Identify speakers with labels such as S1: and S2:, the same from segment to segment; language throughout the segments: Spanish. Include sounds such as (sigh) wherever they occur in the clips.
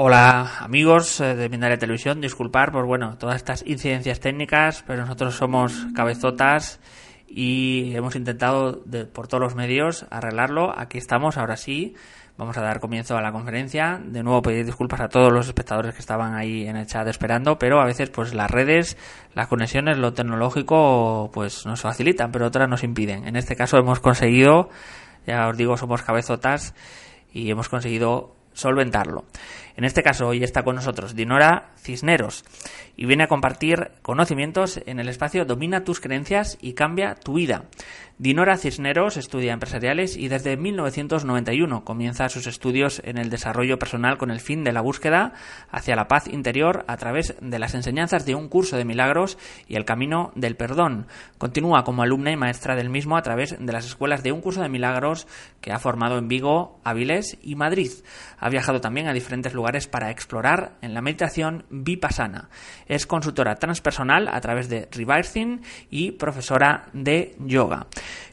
S1: Hola amigos eh, de Mindalia Televisión, disculpar por bueno todas estas incidencias técnicas, pero nosotros somos cabezotas y hemos intentado por todos los medios arreglarlo. Aquí estamos, ahora sí, vamos a dar comienzo a la conferencia. De nuevo pedir disculpas a todos los espectadores que estaban ahí en el chat esperando, pero a veces pues las redes, las conexiones, lo tecnológico pues nos facilitan, pero otras nos impiden. En este caso hemos conseguido, ya os digo, somos cabezotas y hemos conseguido solventarlo. En este caso, hoy está con nosotros Dinora Cisneros y viene a compartir conocimientos en el espacio Domina tus creencias y cambia tu vida. Dinora Cisneros estudia empresariales y desde 1991 comienza sus estudios en el desarrollo personal con el fin de la búsqueda hacia la paz interior a través de las enseñanzas de un curso de milagros y el camino del perdón. Continúa como alumna y maestra del mismo a través de las escuelas de un curso de milagros que ha formado en Vigo, Avilés y Madrid. Ha viajado también a diferentes lugares para explorar en la meditación vipassana. Es consultora transpersonal a través de Reversing y profesora de yoga.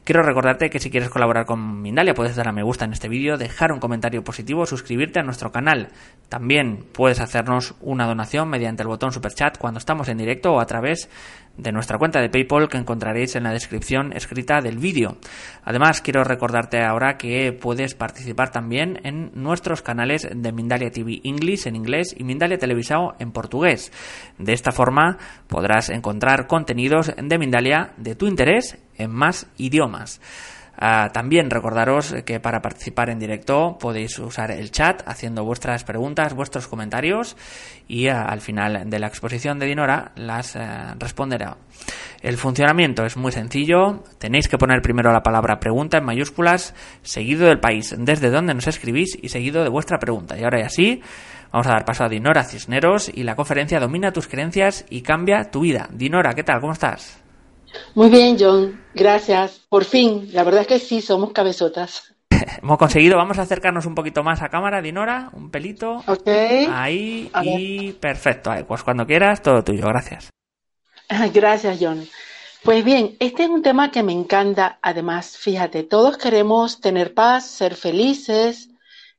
S1: Quiero recordarte que si quieres colaborar con Mindalia puedes dar a me gusta en este vídeo, dejar un comentario positivo, suscribirte a nuestro canal. También puedes hacernos una donación mediante el botón super chat cuando estamos en directo o a través de nuestra cuenta de PayPal que encontraréis en la descripción escrita del vídeo. Además, quiero recordarte ahora que puedes participar también en nuestros canales de Mindalia TV English en inglés y Mindalia Televisao en portugués. De esta forma podrás encontrar contenidos de Mindalia de tu interés en más idiomas. Ah, también recordaros que para participar en directo podéis usar el chat haciendo vuestras preguntas, vuestros comentarios y ah, al final de la exposición de Dinora las eh, responderá. El funcionamiento es muy sencillo. Tenéis que poner primero la palabra pregunta en mayúsculas, seguido del país desde donde nos escribís y seguido de vuestra pregunta. Y ahora y así vamos a dar paso a Dinora Cisneros y la conferencia Domina tus creencias y cambia tu vida. Dinora, ¿qué tal? ¿Cómo estás?
S2: Muy bien, John. Gracias. Por fin. La verdad es que sí, somos cabezotas. (laughs)
S1: Hemos conseguido. Vamos a acercarnos un poquito más a cámara, Dinora. Un pelito.
S2: Ok.
S1: Ahí. y perfecto. pues cuando quieras, todo tuyo. Gracias. (laughs)
S2: Gracias, John. Pues bien, este es un tema que me encanta. Además, fíjate, todos queremos tener paz, ser felices.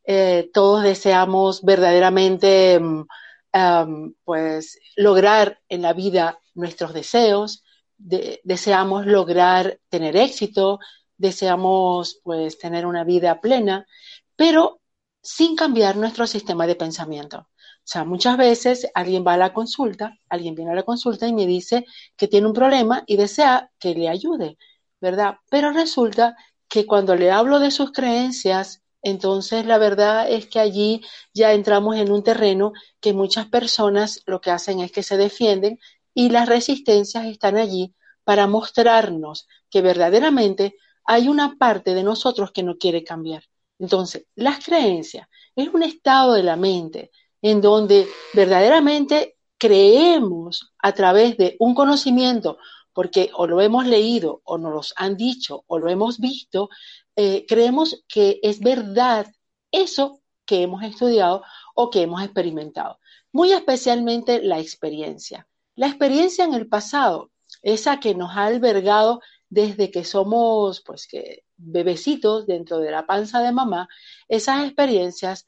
S2: Eh, todos deseamos verdaderamente, um, pues, lograr en la vida nuestros deseos deseamos lograr tener éxito, deseamos pues tener una vida plena, pero sin cambiar nuestro sistema de pensamiento. O sea, muchas veces alguien va a la consulta, alguien viene a la consulta y me dice que tiene un problema y desea que le ayude, ¿verdad? Pero resulta que cuando le hablo de sus creencias, entonces la verdad es que allí ya entramos en un terreno que muchas personas lo que hacen es que se defienden y las resistencias están allí para mostrarnos que verdaderamente hay una parte de nosotros que no quiere cambiar. Entonces, las creencias es un estado de la mente en donde verdaderamente creemos a través de un conocimiento, porque o lo hemos leído o nos lo han dicho o lo hemos visto, eh, creemos que es verdad eso que hemos estudiado o que hemos experimentado. Muy especialmente la experiencia. La experiencia en el pasado, esa que nos ha albergado desde que somos, pues, que bebecitos dentro de la panza de mamá, esas experiencias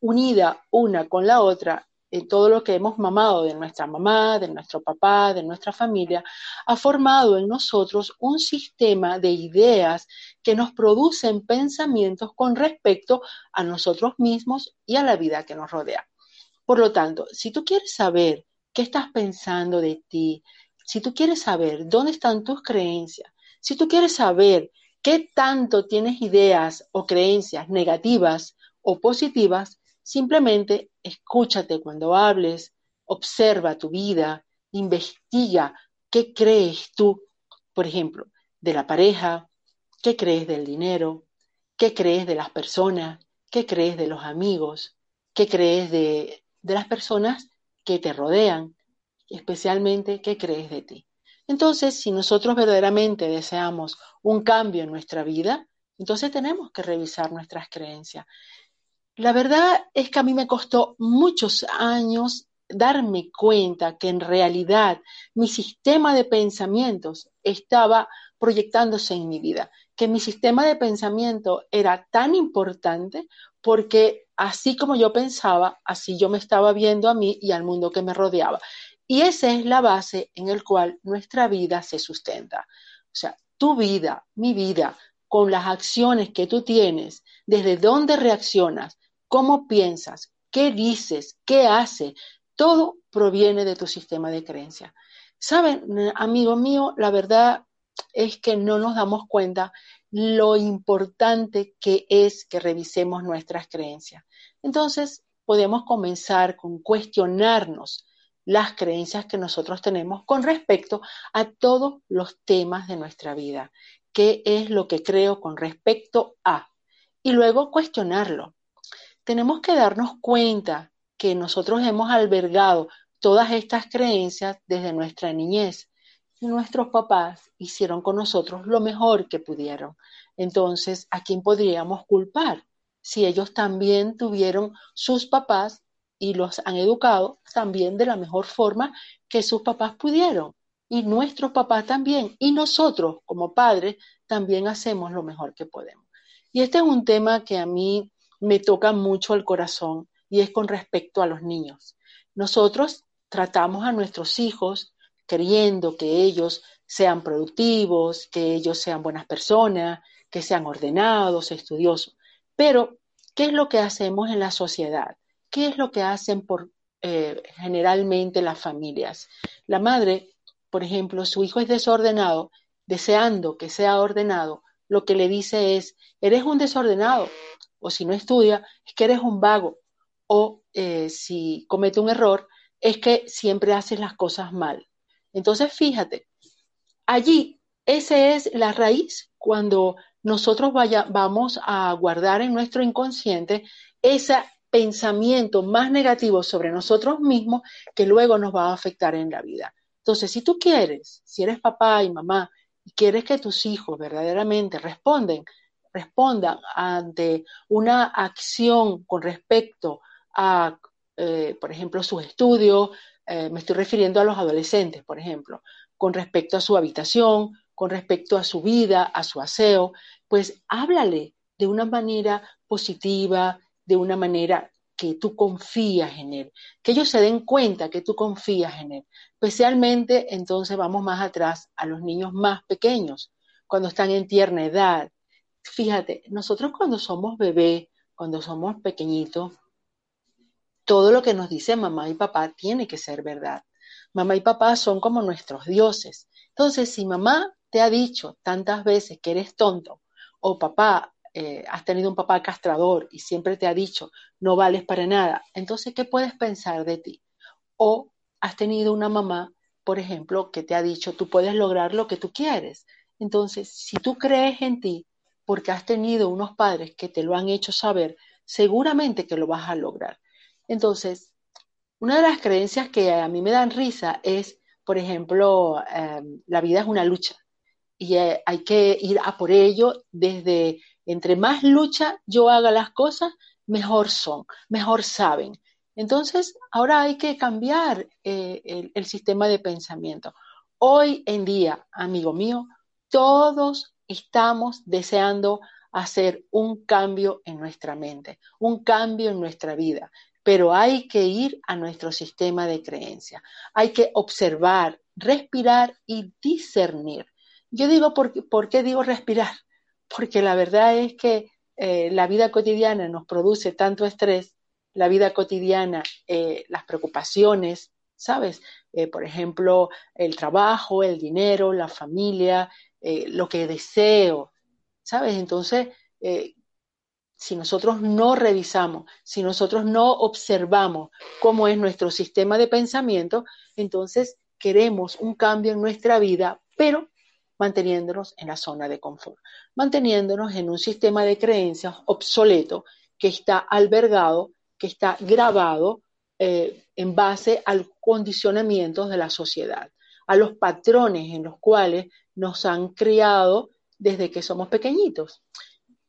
S2: unidas una con la otra en todo lo que hemos mamado de nuestra mamá, de nuestro papá, de nuestra familia, ha formado en nosotros un sistema de ideas que nos producen pensamientos con respecto a nosotros mismos y a la vida que nos rodea. Por lo tanto, si tú quieres saber ¿Qué estás pensando de ti? Si tú quieres saber dónde están tus creencias, si tú quieres saber qué tanto tienes ideas o creencias negativas o positivas, simplemente escúchate cuando hables, observa tu vida, investiga qué crees tú, por ejemplo, de la pareja, qué crees del dinero, qué crees de las personas, qué crees de los amigos, qué crees de, de las personas que te rodean, especialmente qué crees de ti. Entonces, si nosotros verdaderamente deseamos un cambio en nuestra vida, entonces tenemos que revisar nuestras creencias. La verdad es que a mí me costó muchos años darme cuenta que en realidad mi sistema de pensamientos estaba proyectándose en mi vida, que mi sistema de pensamiento era tan importante porque así como yo pensaba, así yo me estaba viendo a mí y al mundo que me rodeaba. Y esa es la base en el cual nuestra vida se sustenta. O sea, tu vida, mi vida, con las acciones que tú tienes, desde dónde reaccionas, cómo piensas, qué dices, qué haces, todo proviene de tu sistema de creencia. Saben, amigo mío, la verdad es que no nos damos cuenta lo importante que es que revisemos nuestras creencias. Entonces, podemos comenzar con cuestionarnos las creencias que nosotros tenemos con respecto a todos los temas de nuestra vida. ¿Qué es lo que creo con respecto a? Y luego cuestionarlo. Tenemos que darnos cuenta que nosotros hemos albergado todas estas creencias desde nuestra niñez. Nuestros papás hicieron con nosotros lo mejor que pudieron. Entonces, ¿a quién podríamos culpar? Si ellos también tuvieron sus papás y los han educado también de la mejor forma que sus papás pudieron. Y nuestros papás también. Y nosotros, como padres, también hacemos lo mejor que podemos. Y este es un tema que a mí me toca mucho el corazón y es con respecto a los niños. Nosotros tratamos a nuestros hijos queriendo que ellos sean productivos, que ellos sean buenas personas, que sean ordenados, estudiosos. Pero, ¿qué es lo que hacemos en la sociedad? ¿Qué es lo que hacen por eh, generalmente las familias? La madre, por ejemplo, su hijo es desordenado, deseando que sea ordenado, lo que le dice es, eres un desordenado, o si no estudia, es que eres un vago, o eh, si comete un error, es que siempre haces las cosas mal. Entonces, fíjate, allí esa es la raíz cuando nosotros vaya, vamos a guardar en nuestro inconsciente ese pensamiento más negativo sobre nosotros mismos que luego nos va a afectar en la vida. Entonces, si tú quieres, si eres papá y mamá, y quieres que tus hijos verdaderamente responden, respondan ante una acción con respecto a, eh, por ejemplo, sus estudios, eh, me estoy refiriendo a los adolescentes, por ejemplo, con respecto a su habitación, con respecto a su vida, a su aseo, pues háblale de una manera positiva, de una manera que tú confías en él, que ellos se den cuenta que tú confías en él. Especialmente entonces vamos más atrás a los niños más pequeños, cuando están en tierna edad. Fíjate, nosotros cuando somos bebés, cuando somos pequeñitos, todo lo que nos dice mamá y papá tiene que ser verdad. Mamá y papá son como nuestros dioses. Entonces, si mamá te ha dicho tantas veces que eres tonto, o papá, eh, has tenido un papá castrador y siempre te ha dicho no vales para nada, entonces, ¿qué puedes pensar de ti? O has tenido una mamá, por ejemplo, que te ha dicho tú puedes lograr lo que tú quieres. Entonces, si tú crees en ti, porque has tenido unos padres que te lo han hecho saber, seguramente que lo vas a lograr. Entonces, una de las creencias que a mí me dan risa es, por ejemplo, em, la vida es una lucha y eh, hay que ir a por ello desde, entre más lucha yo haga las cosas, mejor son, mejor saben. Entonces, ahora hay que cambiar eh, el sistema de pensamiento. Hoy en día, amigo mío, todos estamos deseando hacer un cambio en nuestra mente, un cambio en nuestra vida pero hay que ir a nuestro sistema de creencia. Hay que observar, respirar y discernir. Yo digo, ¿por, qué digo respirar? Porque la verdad es que eh, la vida cotidiana nos produce tanto estrés, la vida cotidiana, eh, las preocupaciones, ¿sabes? Eh, por ejemplo, el trabajo, el dinero, la familia, lo que deseo, ¿sabes? Entonces, si nosotros no revisamos, si nosotros no observamos cómo es nuestro sistema de pensamiento, entonces queremos un cambio en nuestra vida, pero manteniéndonos en la zona de confort, manteniéndonos en un sistema de creencias obsoleto que está albergado, que está grabado eh, en base al condicionamiento de la sociedad, a los patrones en los cuales nos han criado desde que somos pequeñitos.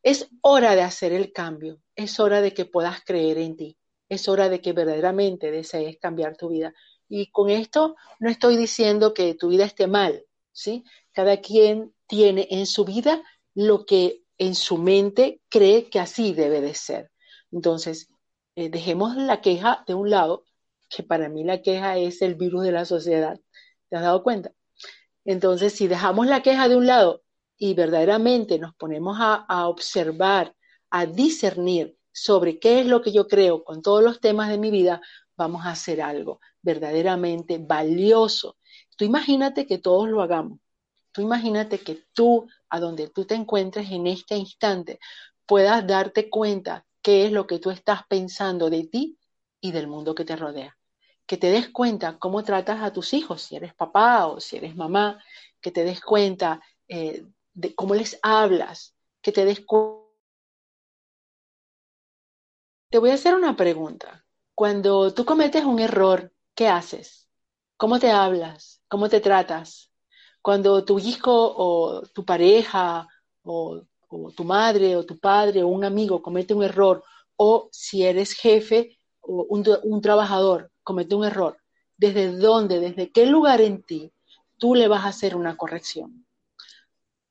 S2: Es hora de hacer el cambio, es hora de que puedas creer en ti, es hora de que verdaderamente desees cambiar tu vida. Y con esto no estoy diciendo que tu vida esté mal, ¿sí? Cada quien tiene en su vida lo que en su mente cree que así debe de ser. Entonces, eh, dejemos la queja de un lado, que para mí la queja es el virus de la sociedad. ¿Te has dado cuenta? Entonces, si dejamos la queja de un lado y verdaderamente nos ponemos a, observar, a discernir sobre qué es lo que yo creo con todos los temas de mi vida, vamos a hacer algo verdaderamente valioso. Tú imagínate que todos lo hagamos. Tú imagínate que tú, a donde tú te encuentres en este instante, puedas darte cuenta qué es lo que tú estás pensando de ti y del mundo que te rodea que te des cuenta cómo tratas a tus hijos, si eres papá o si eres mamá, que te des cuenta eh, de cómo les hablas, que te des. Te voy a hacer una pregunta. Cuando tú cometes un error, ¿qué haces? ¿Cómo te hablas? ¿Cómo te tratas? Cuando tu hijo o tu pareja o, tu madre o tu padre o un amigo comete un error o si eres jefe o un trabajador, comete un error, ¿desde dónde, desde qué lugar en ti tú le vas a hacer una corrección?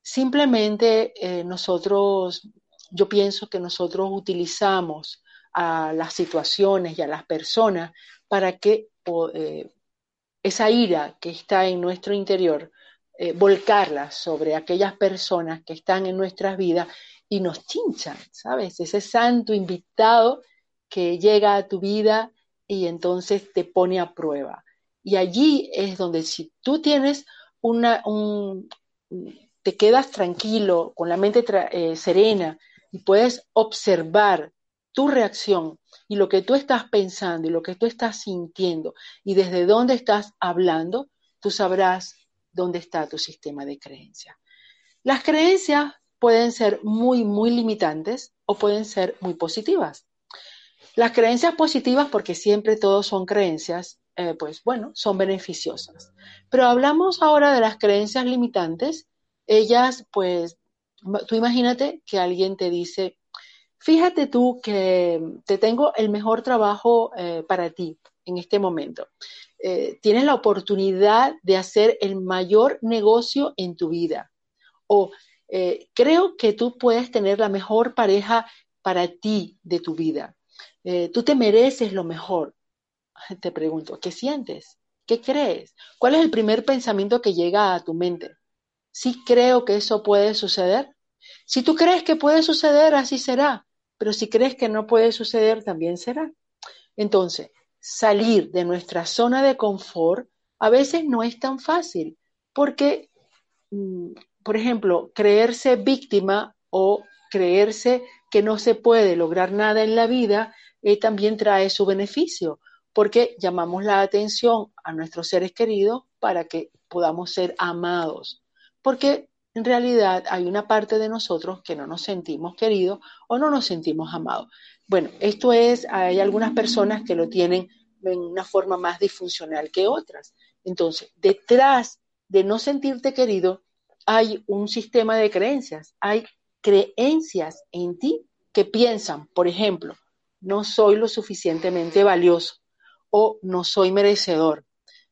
S2: Simplemente eh, nosotros, yo pienso que nosotros utilizamos a las situaciones y a las personas para que eh, esa ira que está en nuestro interior, eh, volcarla sobre aquellas personas que están en nuestras vidas y nos chinchan, ¿sabes? Ese santo invitado que llega a tu vida y entonces te pone a prueba. Y allí es donde si tú tienes una, un, te quedas tranquilo, con la mente eh, serena y puedes observar tu reacción y lo que tú estás pensando y lo que tú estás sintiendo y desde dónde estás hablando, tú sabrás dónde está tu sistema de creencias. Las creencias pueden ser muy, muy limitantes o pueden ser muy positivas. Las creencias positivas, porque siempre todos son creencias, eh, pues bueno, son beneficiosas. Pero hablamos ahora de las creencias limitantes. Ellas, pues, tú imagínate que alguien te dice, fíjate tú que te tengo el mejor trabajo eh, para ti en este momento. Eh, tienes la oportunidad de hacer el mayor negocio en tu vida. O creo que tú puedes tener la mejor pareja para ti de tu vida. Eh, tú te mereces lo mejor. (laughs) Te pregunto, ¿qué sientes? ¿Qué crees? ¿Cuál es el primer pensamiento que llega a tu mente? Si creo que eso puede suceder. Si tú crees que puede suceder, así será. Pero si crees que no puede suceder, también será. Entonces, salir de nuestra zona de confort a veces no es tan fácil, porque, mm, por ejemplo, creerse víctima o creerse que no se puede lograr nada en la vida eh, también trae su beneficio, porque llamamos la atención a nuestros seres queridos para que podamos ser amados, porque en realidad hay una parte de nosotros que no nos sentimos queridos o no nos sentimos amados. Bueno, esto es, hay algunas personas que lo tienen en una forma más disfuncional que otras. Entonces, detrás de no sentirte querido, hay un sistema de creencias, hay creencias en ti que piensan, por ejemplo, no soy lo suficientemente valioso o no soy merecedor.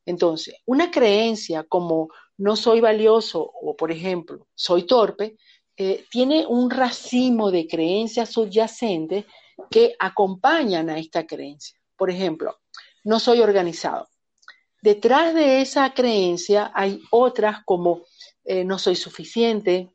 S2: Entonces, una creencia como no soy valioso o, por ejemplo, soy torpe, eh, tiene un racimo de creencias subyacentes que acompañan a esta creencia. Por ejemplo, no soy organizado. Detrás de esa creencia hay otras como eh, no soy suficiente,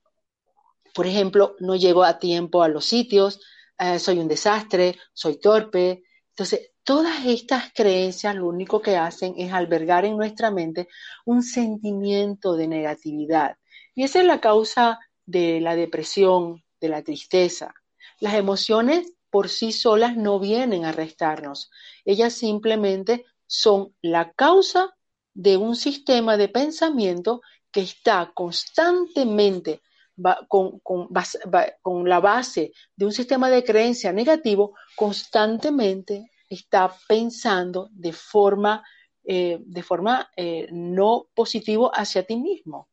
S2: por ejemplo, no llego a tiempo a los sitios, eh, soy un desastre, soy torpe. Entonces, todas estas creencias lo único que hacen es albergar en nuestra mente un sentimiento de negatividad. Y esa es la causa de la depresión, de la tristeza. Las emociones por sí solas no vienen a restarnos. Ellas simplemente son la causa de un sistema de pensamiento que está constantemente con, con, la base de un sistema de creencia negativo, constantemente está pensando de forma, eh, de forma eh, no positivo hacia ti mismo,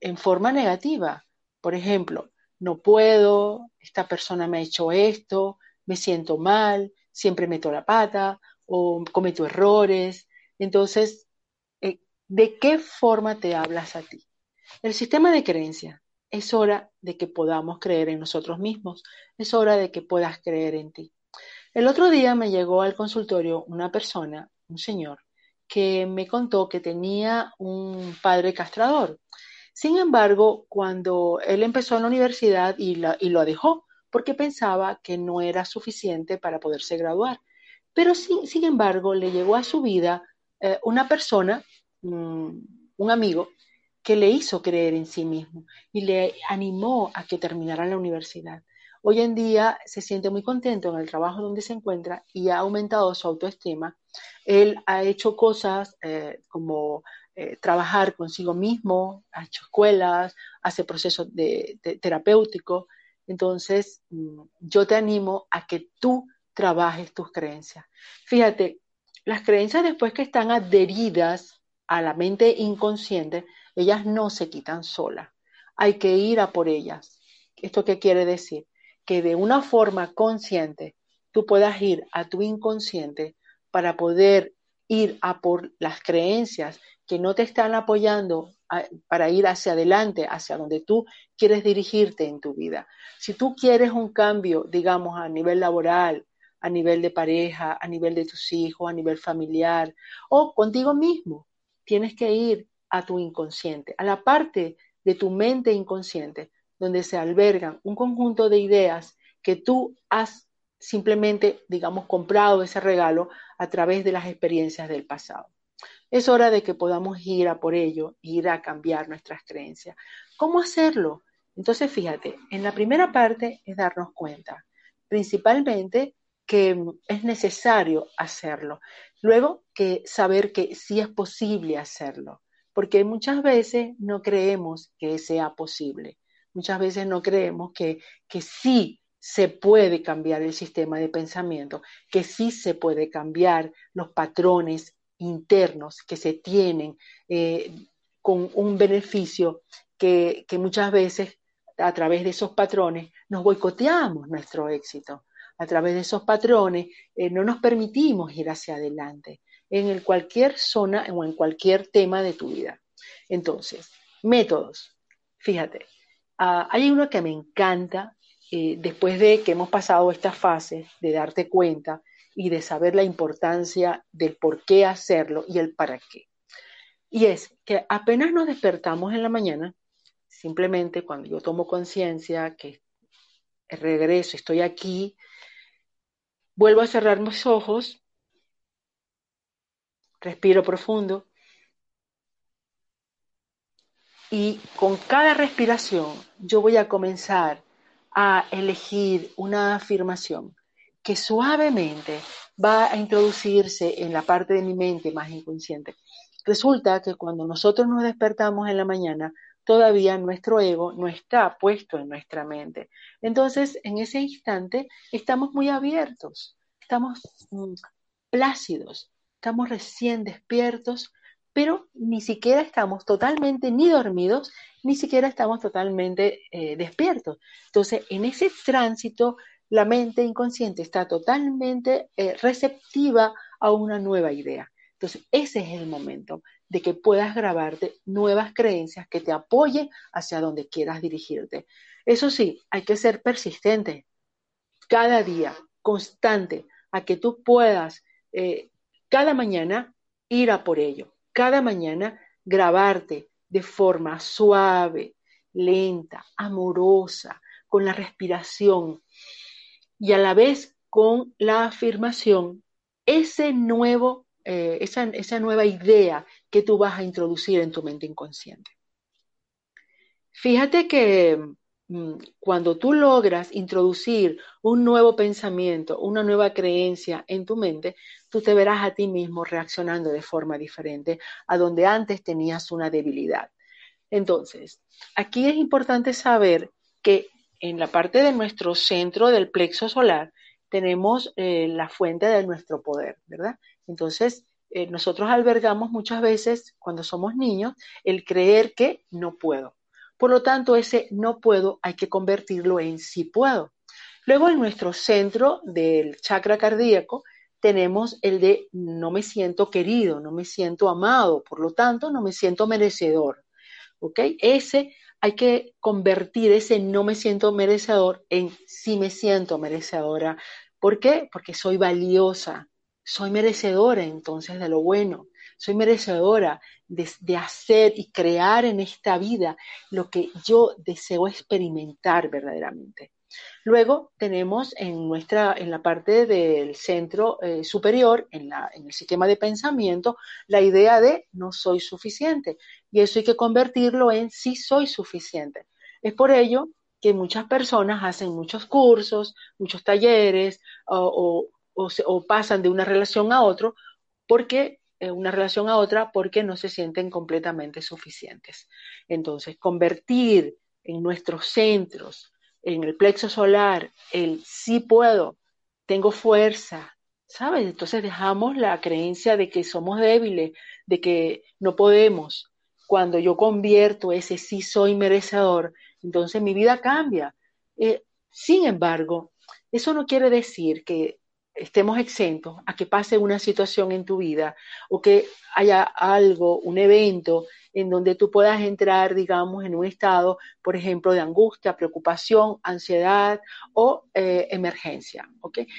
S2: en forma negativa. Por ejemplo, no puedo, esta persona me ha hecho esto, me siento mal, siempre meto la pata o cometo errores. Entonces, eh, ¿de qué forma te hablas a ti? El sistema de creencias. Es hora de que podamos creer en nosotros mismos. Es hora de que puedas creer en ti. El otro día me llegó al consultorio una persona, un señor, que me contó que tenía un padre castrador. Sin embargo, cuando él empezó en la universidad y, lo dejó, porque pensaba que no era suficiente para poderse graduar. Pero sin, embargo, le llegó a su vida eh, una persona, un amigo, que le hizo creer en sí mismo y le animó a que terminara la universidad. Hoy en día se siente muy contento en el trabajo donde se encuentra y ha aumentado su autoestima. Él ha hecho cosas eh, como eh, trabajar consigo mismo, ha hecho escuelas, hace procesos terapéuticos. Entonces, mm, yo te animo a que tú trabajes tus creencias. Fíjate, las creencias después que están adheridas a la mente inconsciente, ellas no se quitan solas. Hay que ir a por ellas. ¿Esto qué quiere decir? que de una forma consciente tú puedas ir a tu inconsciente para poder ir a por las creencias que no te están apoyando para ir hacia adelante, hacia donde tú quieres dirigirte en tu vida. Si tú quieres un cambio, digamos, a nivel laboral, a nivel de pareja, a nivel de tus hijos, a nivel familiar o contigo mismo, tienes que ir a tu inconsciente, a la parte de tu mente inconsciente donde se albergan un conjunto de ideas que tú has simplemente, digamos, comprado ese regalo a través de las experiencias del pasado. Es hora de que podamos ir a por ello, ir a cambiar nuestras creencias. ¿Cómo hacerlo? Entonces, fíjate, en la primera parte es darnos cuenta, principalmente que es necesario hacerlo. Luego, que saber que sí es posible hacerlo, porque muchas veces no creemos que sea posible. Muchas veces no creemos que, que sí se puede cambiar el sistema de pensamiento, que sí se puede cambiar los patrones internos que se tienen eh, con un beneficio que, muchas veces a través de esos patrones nos boicoteamos nuestro éxito. A través de esos patrones eh, no nos permitimos ir hacia adelante en cualquier zona o en cualquier tema de tu vida. Entonces, métodos. Fíjate, Ah, hay uno que me encanta eh, después de que hemos pasado esta fase de darte cuenta y de saber la importancia del por qué hacerlo y el para qué. Y es que apenas nos despertamos en la mañana, simplemente cuando yo tomo conciencia que regreso, estoy aquí, vuelvo a cerrar mis ojos, respiro profundo y con cada respiración yo voy a comenzar a elegir una afirmación que suavemente va a introducirse en la parte de mi mente más inconsciente. Resulta que cuando nosotros nos despertamos en la mañana, todavía nuestro ego no está puesto en nuestra mente. Entonces, en ese instante, estamos muy abiertos, estamos mm, plácidos, estamos recién despiertos pero ni siquiera estamos totalmente ni dormidos, ni siquiera estamos totalmente eh, despiertos. Entonces, en ese tránsito, la mente inconsciente está totalmente eh, receptiva a una nueva idea. Entonces, ese es el momento de que puedas grabarte nuevas creencias que te apoyen hacia donde quieras dirigirte. Eso sí, hay que ser persistente cada día, constante, a que tú puedas eh, cada mañana ir a por ello cada mañana grabarte de forma suave, lenta, amorosa, con la respiración y a la vez con la afirmación, ese nuevo, eh, esa, esa nueva idea que tú vas a introducir en tu mente inconsciente. Fíjate que cuando tú logras introducir un nuevo pensamiento, una nueva creencia en tu mente, tú te verás a ti mismo reaccionando de forma diferente a donde antes tenías una debilidad. Entonces, aquí es importante saber que en la parte de nuestro centro del plexo solar tenemos eh, la fuente de nuestro poder, ¿verdad? Entonces, eh, nosotros albergamos muchas veces, cuando somos niños, el creer que no puedo por lo tanto, ese no puedo hay que convertirlo en sí puedo. Luego en nuestro centro del chakra cardíaco tenemos el de no me siento querido, no me siento amado, por lo tanto no me siento merecedor. ¿Ok? Ese hay que convertir ese no me siento merecedor en sí me siento merecedora. ¿Por qué? Porque soy valiosa, soy merecedora entonces de lo bueno, soy merecedora de, hacer y crear en esta vida lo que yo deseo experimentar verdaderamente. Luego tenemos en, nuestra, en la parte del centro eh, superior, en, la, en el sistema de pensamiento, la idea de no soy suficiente. Y eso hay que convertirlo en sí soy suficiente. Es por ello que muchas personas hacen muchos cursos, muchos talleres o, o, pasan de una relación a otro porque una relación a otra porque no se sienten completamente suficientes. Entonces, convertir en nuestros centros en el plexo solar, el sí puedo, tengo fuerza, ¿sabes? Entonces dejamos la creencia de que somos débiles, de que no podemos. Cuando yo convierto ese sí soy merecedor, entonces mi vida cambia. Eh, sin embargo, eso no quiere decir que estemos exentos a que pase una situación en tu vida o que haya algo, un evento en donde tú puedas entrar, digamos, en un estado, por ejemplo, de angustia, preocupación, ansiedad o eh, emergencia.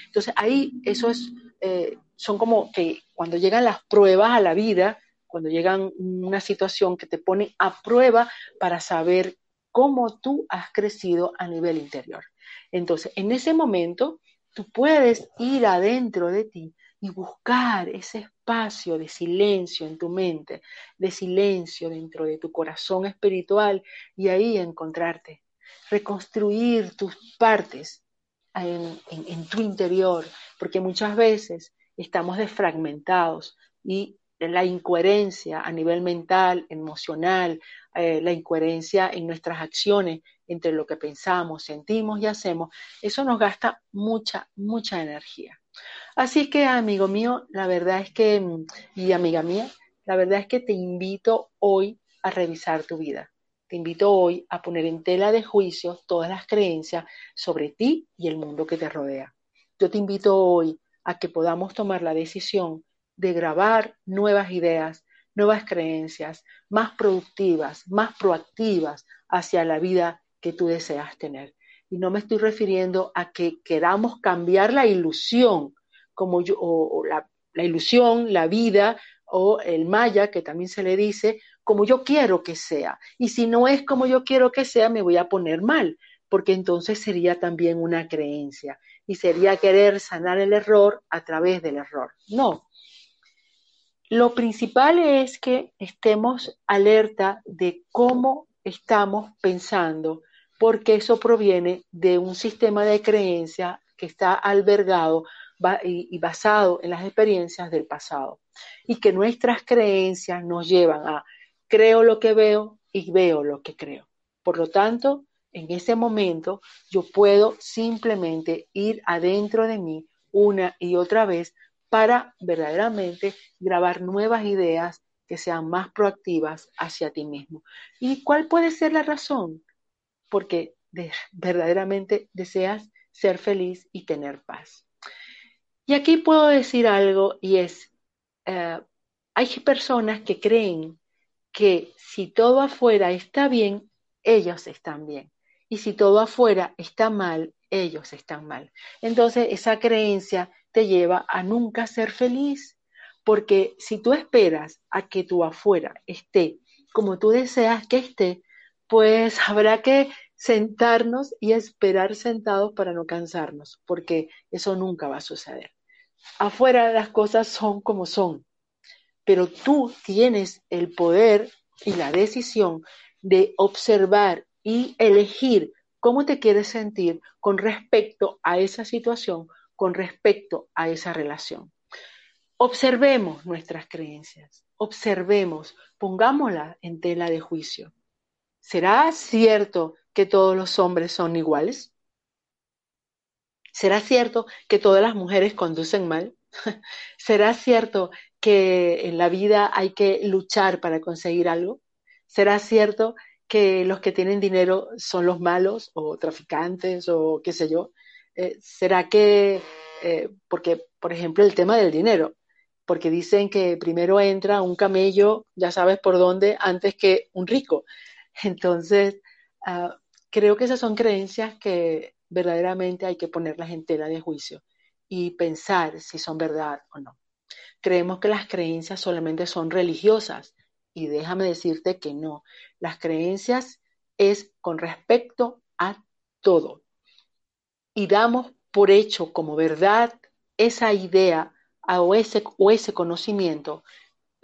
S2: Entonces ahí eso es, eh, son como que cuando llegan las pruebas a la vida, cuando llegan una situación que te pone a prueba para saber cómo tú has crecido a nivel interior. Entonces, en ese momento, tú puedes ir adentro de ti y buscar ese espacio de silencio en tu mente, de silencio dentro de tu corazón espiritual y ahí encontrarte, reconstruir tus partes en, tu interior, porque muchas veces estamos desfragmentados y la incoherencia a nivel mental, emocional, eh, la incoherencia en nuestras acciones entre lo que pensamos, sentimos y hacemos, eso nos gasta mucha, mucha energía. Así que, amigo mío, la verdad es que, y amiga mía, la verdad es que te invito hoy a revisar tu vida. Te invito hoy a poner en tela de juicio todas las creencias sobre ti y el mundo que te rodea. Yo te invito hoy a que podamos tomar la decisión de grabar nuevas ideas, nuevas creencias, más productivas, más proactivas hacia la vida que tú deseas tener. Y no me estoy refiriendo a que queramos cambiar la ilusión, como yo, o, la, la ilusión, la vida o el maya, que también se le dice, como yo quiero que sea. Y si no es como yo quiero que sea, me voy a poner mal, porque entonces sería también una creencia y sería querer sanar el error a través del error. No, lo principal es que estemos alerta de cómo estamos pensando, porque eso proviene de un sistema de creencia que está albergado y basado en las experiencias del pasado. Y que nuestras creencias nos llevan a creo lo que veo y veo lo que creo. Por lo tanto, en ese momento yo puedo simplemente ir adentro de mí una y otra vez para verdaderamente grabar nuevas ideas que sean más proactivas hacia ti mismo. ¿Y cuál puede ser la razón? Porque verdaderamente deseas ser feliz y tener paz. Y aquí puedo decir algo y es, eh, hay personas que creen que si todo afuera está bien, ellos están bien. Y si todo afuera está mal, ellos están mal. Entonces esa creencia te lleva a nunca ser feliz, porque si tú esperas a que tu afuera esté como tú deseas que esté, pues habrá que sentarnos y esperar sentados para no cansarnos, porque eso nunca va a suceder. Afuera las cosas son como son, pero tú tienes el poder y la decisión de observar y elegir cómo te quieres sentir con respecto a esa situación, con respecto a esa relación. Observemos nuestras creencias, observemos, pongámoslas en tela de juicio. ¿Será cierto que todos los hombres son iguales? ¿Será cierto que todas las mujeres conducen mal? (laughs) ¿Será cierto que en la vida hay que luchar para conseguir algo? ¿Será cierto que los que tienen dinero son los malos o traficantes o qué sé yo? eh, ¿será que, eh, porque, por ejemplo, el tema del dinero, porque dicen que primero entra un camello, ya sabes por dónde, antes que un rico. Entonces, ah, creo que esas son creencias que verdaderamente hay que ponerlas en tela de juicio y pensar si son verdad o no. Creemos que las creencias solamente son religiosas y déjame decirte que no. Las creencias es con respecto a todo. Y damos por hecho como verdad esa idea o ese, o ese conocimiento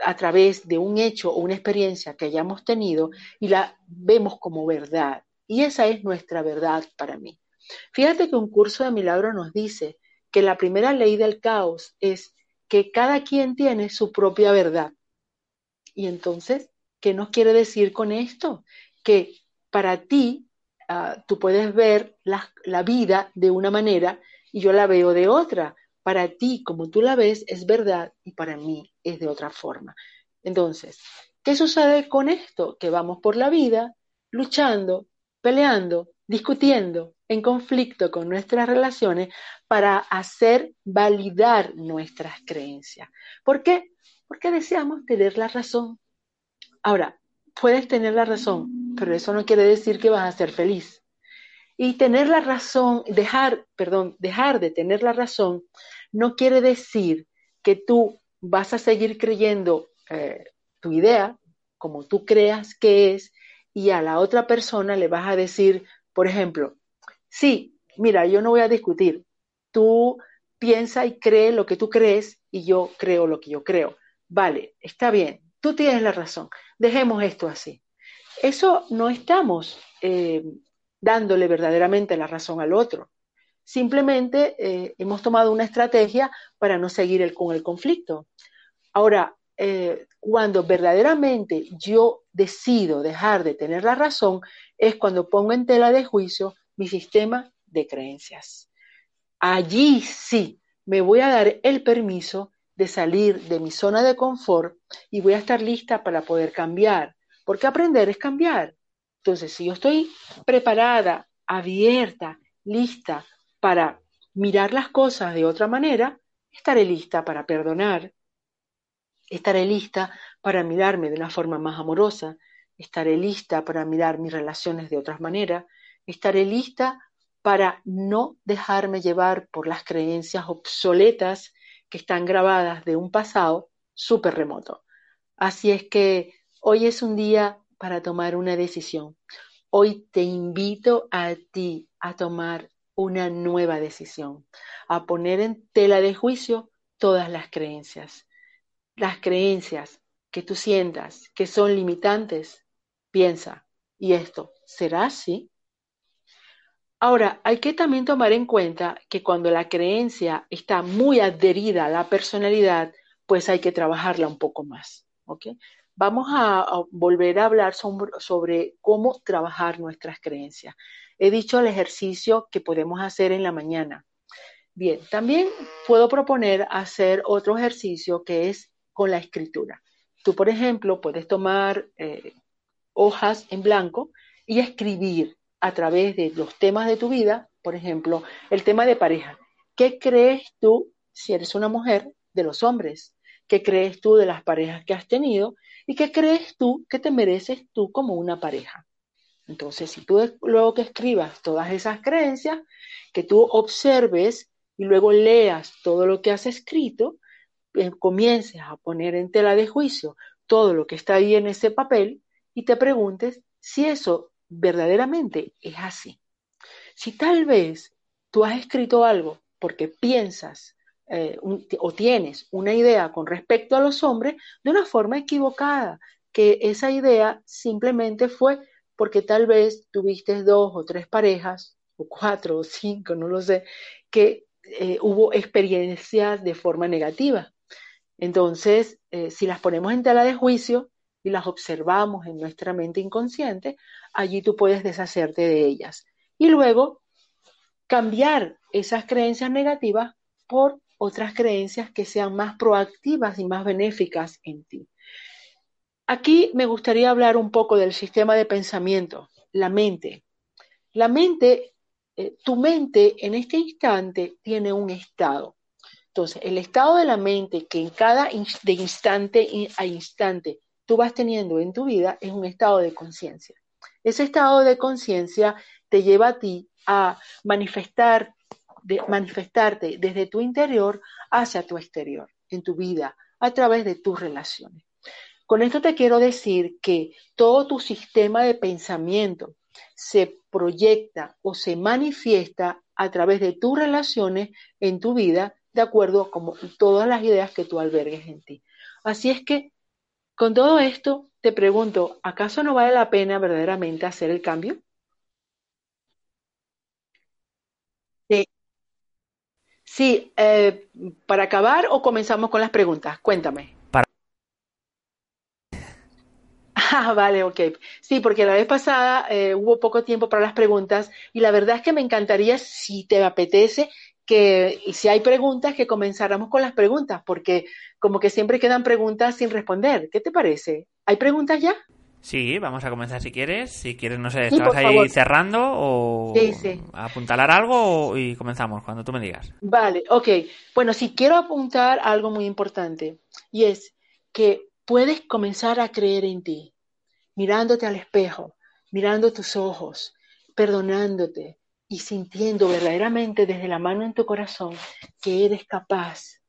S2: a través de un hecho o una experiencia que hayamos tenido y la vemos como verdad. Y esa es nuestra verdad para mí. Fíjate que un curso de milagro nos dice que la primera ley del caos es que cada quien tiene su propia verdad. Y entonces, ¿qué nos quiere decir con esto? Que para ti, uh, tú puedes ver la, la vida de una manera y yo la veo de otra. Para ti, como tú la ves, es verdad y para mí es de otra forma. Entonces, ¿qué sucede con esto? Que vamos por la vida luchando, peleando, discutiendo, en conflicto con nuestras relaciones para hacer validar nuestras creencias. ¿Por qué? Porque deseamos tener la razón. Ahora, puedes tener la razón, pero eso no quiere decir que vas a ser feliz. Y tener la razón, dejar, perdón, dejar de tener la razón no quiere decir que tú vas a seguir creyendo eh, tu idea como tú creas que es y a la otra persona le vas a decir, por ejemplo, Sí, mira, yo no voy a discutir. Tú piensa y cree lo que tú crees y yo creo lo que yo creo. Vale, está bien, tú tienes la razón. Dejemos esto así. Eso no estamos eh, dándole verdaderamente la razón al otro. Simplemente eh, hemos tomado una estrategia para no seguir con el conflicto. Ahora, eh, cuando verdaderamente yo decido dejar de tener la razón, es cuando pongo en tela de juicio mi sistema de creencias. Allí sí me voy a dar el permiso de salir de mi zona de confort y voy a estar lista para poder cambiar, porque aprender es cambiar. Entonces, si yo estoy preparada, abierta, lista para mirar las cosas de otra manera, estaré lista para perdonar, estaré lista para mirarme de una forma más amorosa, estaré lista para mirar mis relaciones de otras maneras, estaré lista para no dejarme llevar por las creencias obsoletas que están grabadas de un pasado súper remoto. Así es que hoy es un día para tomar una decisión. Hoy te invito a ti a tomar una nueva decisión, a poner en tela de juicio todas las creencias. Las creencias que tú sientas que son limitantes, piensa, ¿y esto será así? Ahora, hay que también tomar en cuenta que cuando la creencia está muy adherida a la personalidad, pues hay que trabajarla un poco más. Vamos a, volver a hablar sobre, cómo trabajar nuestras creencias. He dicho el ejercicio que podemos hacer en la mañana. Bien, también puedo proponer hacer otro ejercicio que es con la escritura. Tú, por ejemplo, puedes tomar eh, hojas en blanco y escribir a través de los temas de tu vida, por ejemplo, el tema de pareja. ¿Qué crees tú, si eres una mujer, de los hombres? ¿Qué crees tú de las parejas que has tenido? ¿Y qué crees tú que te mereces tú como una pareja? Entonces, si tú luego que escribas todas esas creencias, que tú observes y luego leas todo lo que has escrito, eh, comiences a poner en tela de juicio todo lo que está ahí en ese papel y te preguntes si eso verdaderamente es así. Si tal vez tú has escrito algo porque piensas eh, o tienes una idea con respecto a los hombres de una forma equivocada, que esa idea simplemente fue porque tal vez tuviste dos o tres parejas, o cuatro o cinco, no lo sé, que eh, hubo experiencias de forma negativa. Entonces, eh, si las ponemos en tela de juicio y las observamos en nuestra mente inconsciente, allí tú puedes deshacerte de ellas. Y luego cambiar esas creencias negativas por otras creencias que sean más proactivas y más benéficas en ti. Aquí me gustaría hablar un poco del sistema de pensamiento, la mente. La mente eh, tu mente en este instante tiene un estado. Entonces, el estado de la mente que en cada de instante a instante tú vas teniendo en tu vida es un estado de conciencia. Ese estado de conciencia te lleva a ti a manifestar, manifestarte desde tu interior hacia tu exterior, en tu vida, a través de tus relaciones. Con esto te quiero decir que todo tu sistema de pensamiento se proyecta o se manifiesta a través de tus relaciones en tu vida, de acuerdo con todas las ideas que tú albergues en ti. Así es que, con todo esto, te pregunto, ¿acaso no vale la pena verdaderamente hacer el cambio? Sí, eh, para acabar o comenzamos con las preguntas. Cuéntame. Ah, vale, ok. Sí, porque la vez pasada eh, hubo poco tiempo para las preguntas y la verdad es que me encantaría, si te apetece, que si hay preguntas, que comenzáramos con las preguntas, porque como que siempre quedan preguntas sin responder. ¿Qué te parece? ¿Hay preguntas ya?
S1: Sí, vamos a comenzar si quieres. Si quieres, no sé, ¿estabas ahí cerrando o apuntalar algo y comenzamos cuando tú me digas?
S2: Vale, ok. Bueno, si quiero apuntar algo muy importante y es que puedes comenzar a creer en ti, mirándote al espejo, mirando tus ojos, perdonándote y sintiendo verdaderamente desde la mano en tu corazón que eres capaz,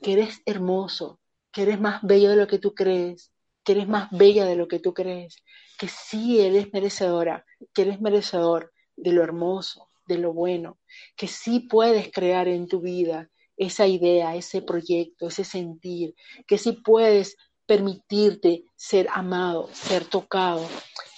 S2: que eres hermoso, que eres más bello de lo que tú crees, que eres más bella de lo que tú crees, que sí eres merecedora, que eres merecedor de lo hermoso, de lo bueno, que sí puedes crear en tu vida esa idea, ese proyecto, ese sentir, que sí puedes permitirte ser amado, ser tocado,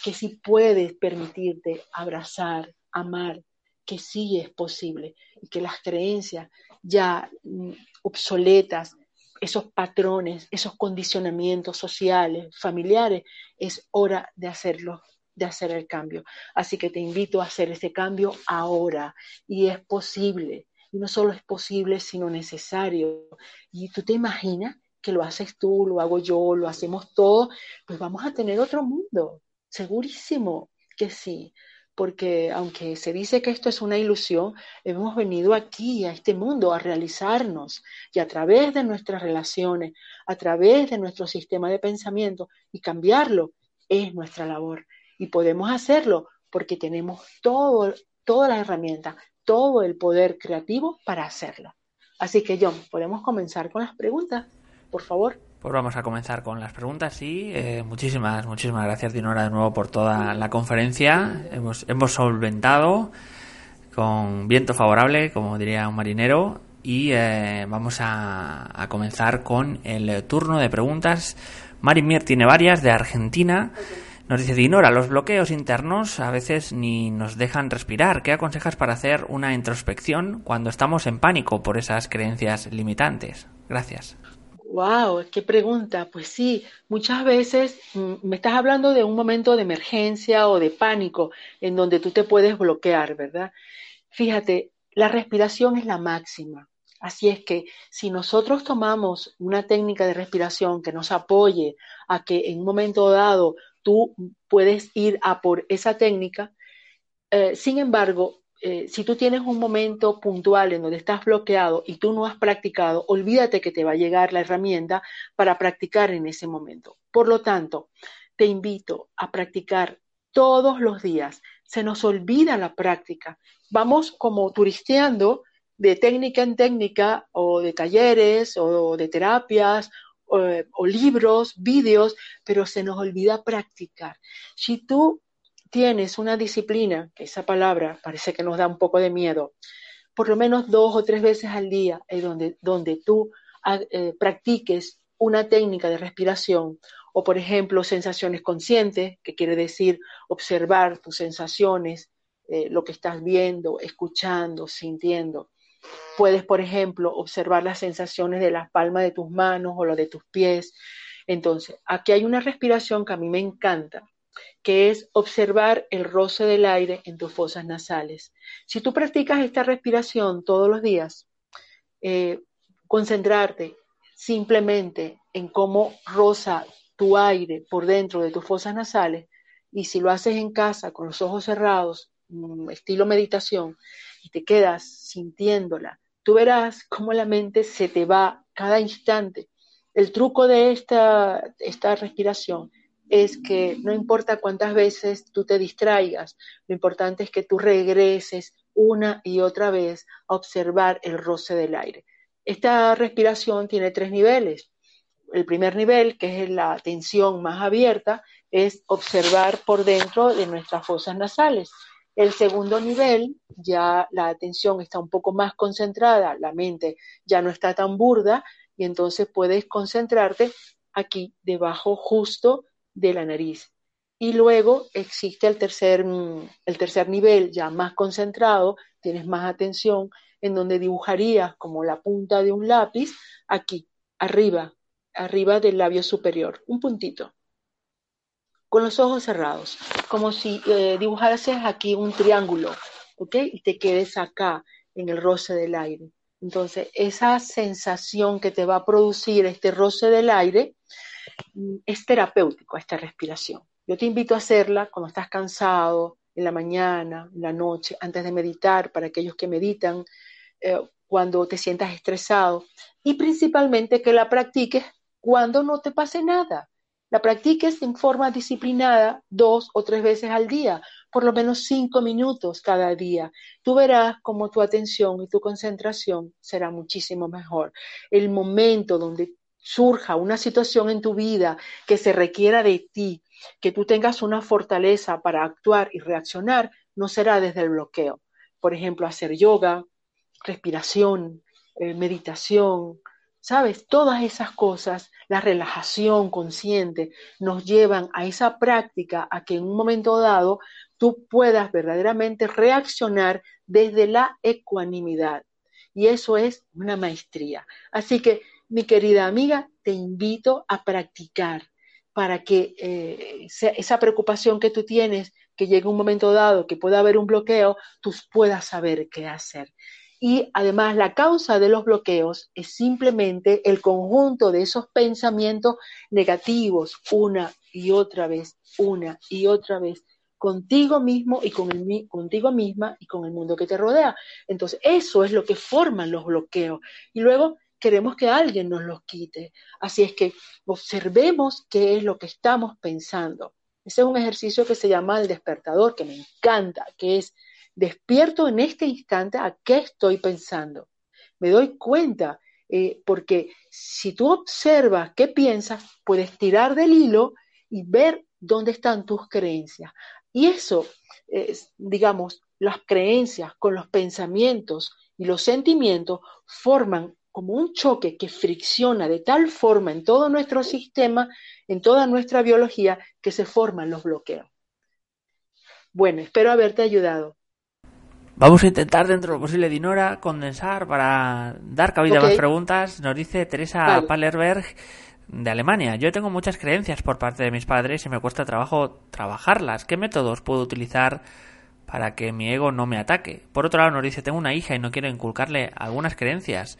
S2: que sí puedes permitirte abrazar, amar, que sí es posible y que las creencias ya mm, obsoletas, esos patrones, esos condicionamientos sociales, familiares, es hora de hacerlo, de hacer el cambio. Así que te invito a hacer ese cambio ahora y es posible. Y no solo es posible, sino necesario. Y tú te imaginas que lo haces tú, lo hago yo, lo hacemos todos, pues vamos a tener otro mundo. Segurísimo que sí porque aunque se dice que esto es una ilusión, hemos venido aquí, a este mundo, a realizarnos y a través de nuestras relaciones, a través de nuestro sistema de pensamiento y cambiarlo es nuestra labor. Y podemos hacerlo porque tenemos todo, todas las herramientas, todo el poder creativo para hacerlo. Así que John, podemos comenzar con las preguntas, por favor.
S1: Pues vamos a comenzar con las preguntas y eh, muchísimas, muchísimas gracias Dinora de nuevo por toda la conferencia. Hemos, hemos solventado con viento favorable, como diría un marinero, y eh, vamos a, comenzar con el turno de preguntas. Marimir tiene varias de Argentina. Nos dice Dinora, los bloqueos internos a veces ni nos dejan respirar. ¿Qué aconsejas para hacer una introspección cuando estamos en pánico por esas creencias limitantes? Gracias.
S2: Wow, qué pregunta. Pues sí, muchas veces mm, me estás hablando de un momento de emergencia o de pánico en donde tú te puedes bloquear, ¿verdad? Fíjate, la respiración es la máxima. Así es que si nosotros tomamos una técnica de respiración que nos apoye a que en un momento dado tú puedes ir a por esa técnica, eh, sin embargo, eh, si tú tienes un momento puntual en donde estás bloqueado y tú no has practicado, olvídate que te va a llegar la herramienta para practicar en ese momento. Por lo tanto, te invito a practicar todos los días. Se nos olvida la práctica. Vamos como turisteando de técnica en técnica o de talleres o de terapias o, o libros, vídeos, pero se nos olvida practicar. Si tú tienes una disciplina, que esa palabra parece que nos da un poco de miedo, por lo menos dos o tres veces al día es donde, donde tú ah, eh, practiques una técnica de respiración o, por ejemplo, sensaciones conscientes, que quiere decir observar tus sensaciones, eh, lo que estás viendo, escuchando, sintiendo. Puedes, por ejemplo, observar las sensaciones de las palmas de tus manos o lo de tus pies. Entonces, aquí hay una respiración que a mí me encanta, que es observar el roce del aire en tus fosas nasales. Si tú practicas esta respiración todos los días, eh, concentrarte simplemente en cómo roza tu aire por dentro de tus fosas nasales, y si lo haces en casa con los ojos cerrados, mm, estilo meditación, y te quedas sintiéndola, tú verás cómo la mente se te va cada instante. El truco de esta, esta respiración es que no importa cuántas veces tú te distraigas, lo importante es que tú regreses una y otra vez a observar el roce del aire. Esta respiración tiene tres niveles. El primer nivel, que es la tensión más abierta, es observar por dentro de nuestras fosas nasales. El segundo nivel, ya la atención está un poco más concentrada, la mente ya no está tan burda y entonces puedes concentrarte aquí debajo justo de la nariz. Y luego existe el tercer, el tercer nivel, ya más concentrado, tienes más atención, en donde dibujarías como la punta de un lápiz aquí, arriba, arriba del labio superior, un puntito, con los ojos cerrados, como si eh, dibujases aquí un triángulo, ¿ok? Y te quedes acá, en el roce del aire. Entonces, esa sensación que te va a producir este roce del aire es terapéutico, esta respiración. Yo te invito a hacerla cuando estás cansado, en la mañana, en la noche, antes de meditar, para aquellos que meditan, eh, cuando te sientas estresado y principalmente que la practiques cuando no te pase nada. La practiques en forma disciplinada dos o tres veces al día, por lo menos cinco minutos cada día. Tú verás cómo tu atención y tu concentración será muchísimo mejor. El momento donde surja una situación en tu vida que se requiera de ti, que tú tengas una fortaleza para actuar y reaccionar, no será desde el bloqueo. Por ejemplo, hacer yoga, respiración, eh, meditación, ¿sabes? Todas esas cosas, la relajación consciente, nos llevan a esa práctica, a que en un momento dado tú puedas verdaderamente reaccionar desde la ecuanimidad. Y eso es una maestría. Así que, mi querida amiga, te invito a practicar para que eh, esa preocupación que tú tienes, que llegue un momento dado, que pueda haber un bloqueo, tú puedas saber qué hacer. Y además la causa de los bloqueos es simplemente el conjunto de esos pensamientos negativos una y otra vez, una y otra vez, contigo mismo y con el, contigo misma y con el mundo que te rodea. Entonces, eso es lo que forman los bloqueos. Y luego queremos que alguien nos los quite. Así es que observemos qué es lo que estamos pensando. Ese es un ejercicio que se llama el despertador, que me encanta, que es despierto en este instante a qué estoy pensando. Me doy cuenta, eh, porque si tú observas qué piensas, puedes tirar del hilo y ver dónde están tus creencias. Y eso, digamos, las creencias con los pensamientos y los sentimientos forman como un choque que fricciona de tal forma en todo nuestro sistema, en toda nuestra biología, que se forman los bloqueos. Bueno, espero haberte ayudado.
S1: Vamos a intentar, dentro de lo posible, Dinora, condensar para dar cabida a más preguntas. Nos dice Teresa Pallerberg de Alemania. Yo tengo muchas creencias por parte de mis padres y me cuesta trabajo trabajarlas. ¿Qué métodos puedo utilizar para que mi ego no me ataque? Por otro lado, nos dice, tengo una hija y no quiero inculcarle algunas creencias,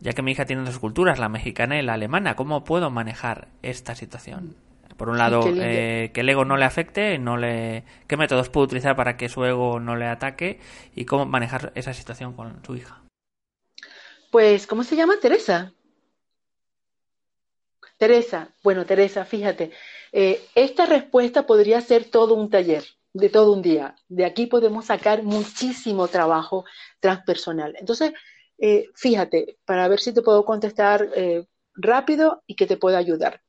S1: ya que mi hija tiene dos culturas, la mexicana y la alemana. ¿Cómo puedo manejar esta situación? Por un lado, eh, que el ego no le afecte, no le, qué métodos puedo utilizar para que su ego no le ataque y cómo manejar esa situación con su hija.
S2: Pues, ¿cómo se llama Teresa? Teresa, bueno, Teresa, fíjate, eh, esta respuesta podría ser todo un taller, de todo un día. De aquí podemos sacar muchísimo trabajo transpersonal. Entonces, eh, fíjate, para ver si te puedo contestar rápido y que te pueda ayudar.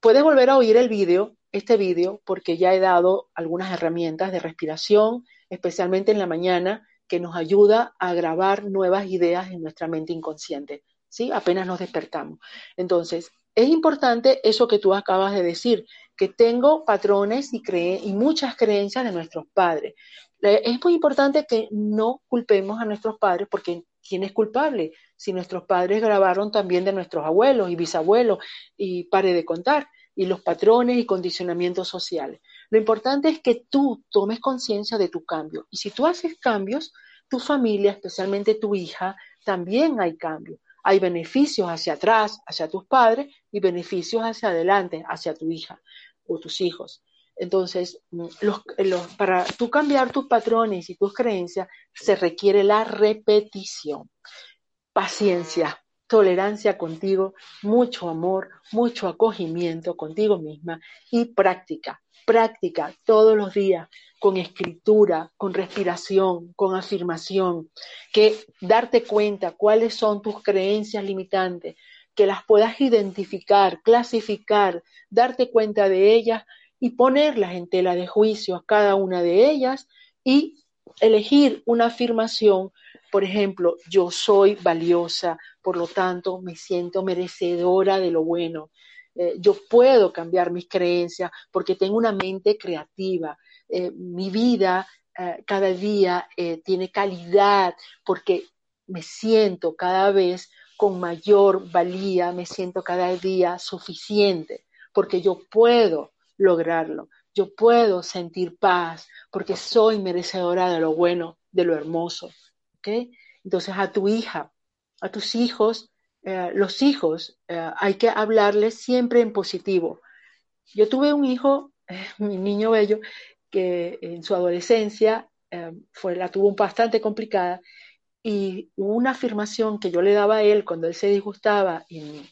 S2: Puedes volver a oír el vídeo, este vídeo, porque ya he dado algunas herramientas de respiración, especialmente en la mañana, que nos ayuda a grabar nuevas ideas en nuestra mente inconsciente, ¿sí? Apenas nos despertamos. Entonces, es importante eso que tú acabas de decir, que tengo patrones y, y muchas creencias de nuestros padres. Es muy importante que no culpemos a nuestros padres porque ¿quién es culpable? Si nuestros padres grabaron también de nuestros abuelos y bisabuelos y pare de contar, y los patrones y condicionamientos sociales. Lo importante es que tú tomes conciencia de tu cambio. Y si tú haces cambios, tu familia, especialmente tu hija, también hay cambios. Hay beneficios hacia atrás, hacia tus padres, y beneficios hacia adelante, hacia tu hija o tus hijos. Entonces, mm, para tú cambiar tus patrones y tus creencias, se requiere la repetición, paciencia, tolerancia contigo, mucho amor, mucho acogimiento contigo misma y práctica, práctica todos los días con escritura, con respiración, con afirmación, que darte cuenta cuáles son tus creencias limitantes, que las puedas identificar, clasificar, darte cuenta de ellas y ponerlas en tela de juicio a cada una de ellas y elegir una afirmación, por ejemplo, yo soy valiosa, por lo tanto me siento merecedora de lo bueno. Eh, yo puedo cambiar mis creencias porque tengo una mente creativa. Eh, mi vida eh, cada día tiene calidad porque me siento cada vez con mayor valía, me siento cada día suficiente porque yo puedo lograrlo. Yo puedo sentir paz porque soy merecedora de lo bueno, de lo hermoso. Entonces a tu hija, a tus hijos, eh, los hijos, eh, hay que hablarles siempre en positivo. Yo tuve un hijo, (laughs) un niño bello, que en su adolescencia eh, fue, la tuvo bastante complicada y una afirmación que yo le daba a él cuando él se disgustaba y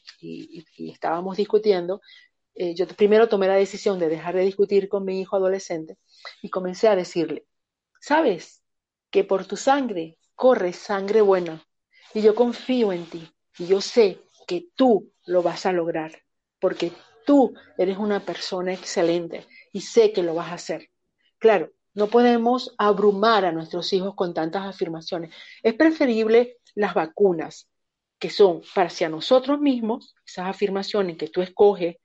S2: estábamos discutiendo, eh, yo primero tomé la decisión de dejar de discutir con mi hijo adolescente y comencé a decirle, sabes que por tu sangre corre sangre buena y yo confío en ti y yo sé que tú lo vas a lograr porque tú eres una persona excelente y sé que lo vas a hacer. Claro, no podemos abrumar a nuestros hijos con tantas afirmaciones. Es preferible las vacunas, que son para hacia nosotros mismos, esas afirmaciones que tú escoges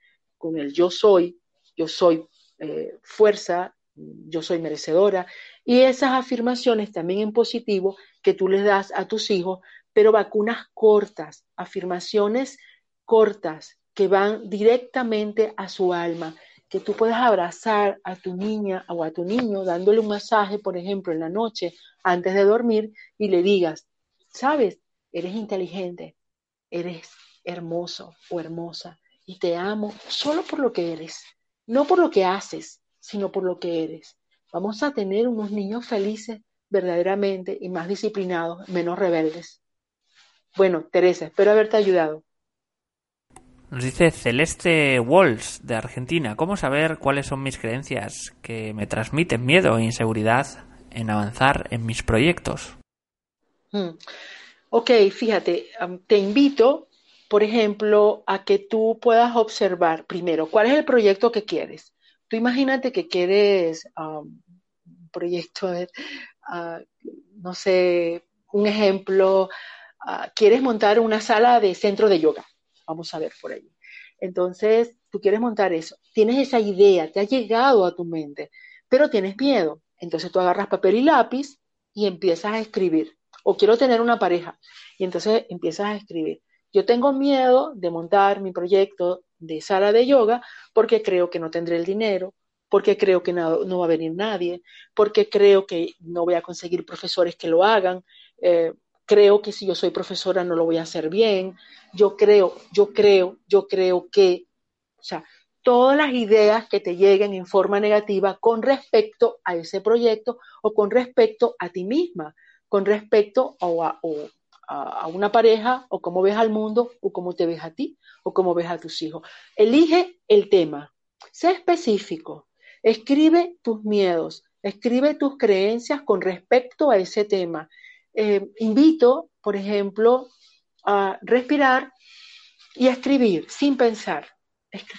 S2: con el yo soy, yo soy eh, fuerza, yo soy merecedora, y esas afirmaciones también en positivo que tú les das a tus hijos, pero vacunas cortas, afirmaciones cortas que van directamente a su alma, que tú puedes abrazar a tu niña o a tu niño dándole un masaje, por ejemplo, en la noche antes de dormir y le digas, sabes, eres inteligente, eres hermoso o hermosa, y te amo solo por lo que eres, no por lo que haces, sino por lo que eres. Vamos a tener unos niños felices verdaderamente y más disciplinados, menos rebeldes. Bueno, Teresa, espero haberte ayudado.
S1: Nos dice Celeste Walls de Argentina. ¿Cómo saber cuáles son mis creencias que me transmiten miedo e inseguridad en avanzar en mis proyectos?
S2: Hmm. Ok, fíjate, te invito por ejemplo, a que tú puedas observar primero cuál es el proyecto que quieres. Tú imagínate que quieres um, un proyecto, uh, no sé, un ejemplo, uh, quieres montar una sala de centro de yoga. Vamos a ver por ahí. Entonces, tú quieres montar eso. Tienes esa idea, te ha llegado a tu mente, pero tienes miedo. Entonces tú agarras papel y lápiz y empiezas a escribir. O quiero tener una pareja. Y entonces empiezas a escribir. Yo tengo miedo de montar mi proyecto de sala de yoga porque creo que no tendré el dinero, porque creo que no, va a venir nadie, porque creo que no voy a conseguir profesores que lo hagan, eh, creo que si yo soy profesora no lo voy a hacer bien, yo creo, yo creo, yo creo que, o sea, todas las ideas que te lleguen en forma negativa con respecto a ese proyecto o con respecto a ti misma, con respecto a, a, una pareja o cómo ves al mundo o cómo te ves a ti o cómo ves a tus hijos. Elige el tema, sé específico, escribe tus miedos, escribe tus creencias con respecto a ese tema. Eh, invito, por ejemplo, a respirar y a escribir sin pensar.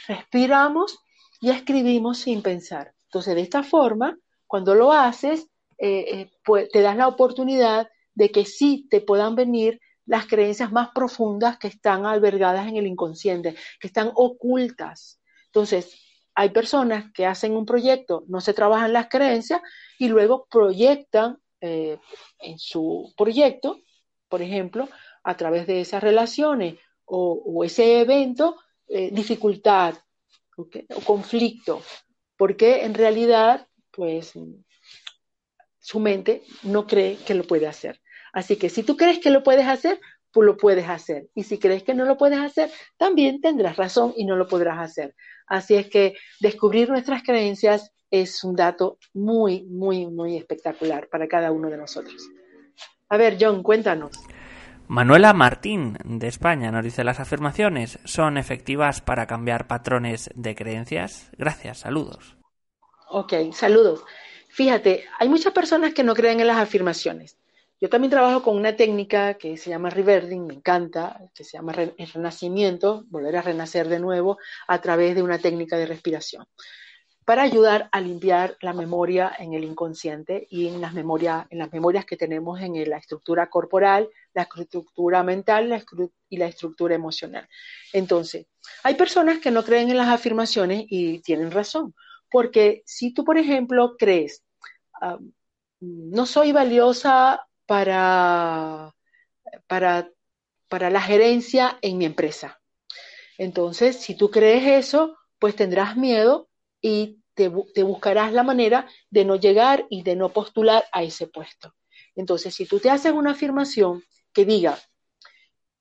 S2: Respiramos y escribimos sin pensar. Entonces, de esta forma, cuando lo haces, eh, eh, pues, te das la oportunidad de que sí te puedan venir las creencias más profundas que están albergadas en el inconsciente, que están ocultas. Entonces, hay personas que hacen un proyecto, no se trabajan las creencias y luego proyectan eh, en su proyecto, por ejemplo, a través de esas relaciones o, ese evento, eh, dificultad o conflicto, porque en realidad, pues, su mente no cree que lo puede hacer. Así que si tú crees que lo puedes hacer, lo puedes hacer. Y si crees que no lo puedes hacer, también tendrás razón y no lo podrás hacer. Así es que descubrir nuestras creencias es un dato muy, muy, muy espectacular para cada uno de nosotros. A ver, John, cuéntanos.
S1: Manuela Martín, de España, nos dice, ¿las afirmaciones son efectivas para cambiar patrones de creencias? Gracias, saludos.
S2: Ok, saludos. Fíjate, hay muchas personas que no creen en las afirmaciones. Yo también trabajo con una técnica que se llama reverding, me encanta, que se llama renacimiento, volver a renacer de nuevo a través de una técnica de respiración para ayudar a limpiar la memoria en el inconsciente y en las, memorias, en las memorias que tenemos en la estructura corporal, la estructura mental y la estructura emocional. Entonces, hay personas que no creen en las afirmaciones y tienen razón, porque si tú, por ejemplo, crees, ah, no soy valiosa para, para, para la gerencia en mi empresa. Entonces, si tú crees eso, pues tendrás miedo y te, buscarás la manera de no llegar y de no postular a ese puesto. Entonces, si tú te haces una afirmación que diga,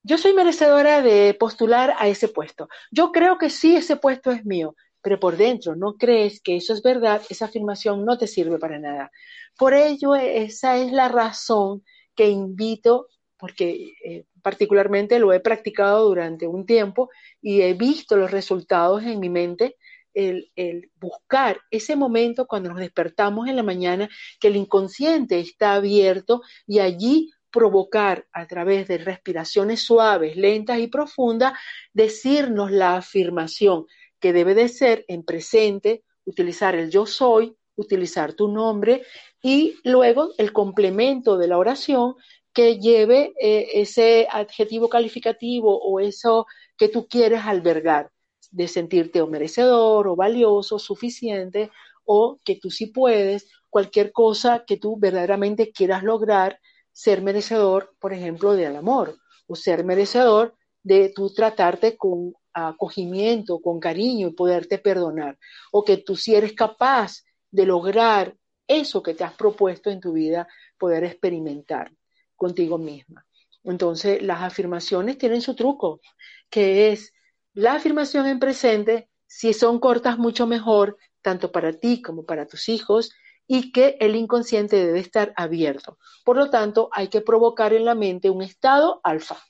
S2: yo soy merecedora de postular a ese puesto, yo creo que sí, ese puesto es mío, pero por dentro no crees que eso es verdad, esa afirmación no te sirve para nada. Por ello, esa es la razón que invito, porque eh, particularmente lo he practicado durante un tiempo y he visto los resultados en mi mente el, buscar ese momento cuando nos despertamos en la mañana, que el inconsciente está abierto y allí provocar a través de respiraciones suaves, lentas y profundas, decirnos la afirmación que debe de ser en presente, utilizar el yo soy, utilizar tu nombre y luego el complemento de la oración que lleve eh, ese adjetivo calificativo o eso que tú quieres albergar de sentirte o merecedor o valioso, suficiente, o que tú sí puedes, cualquier cosa que tú verdaderamente quieras lograr, ser merecedor, por ejemplo, del amor, o ser merecedor de tú tratarte con acogimiento, con cariño y poderte perdonar, o que tú sí eres capaz de lograr eso que te has propuesto en tu vida, poder experimentar contigo misma. Entonces, las afirmaciones tienen su truco, que es la afirmación en presente, si son cortas, mucho mejor, tanto para ti como para tus hijos, y que el inconsciente debe estar abierto. Por lo tanto, hay que provocar en la mente un estado alfa.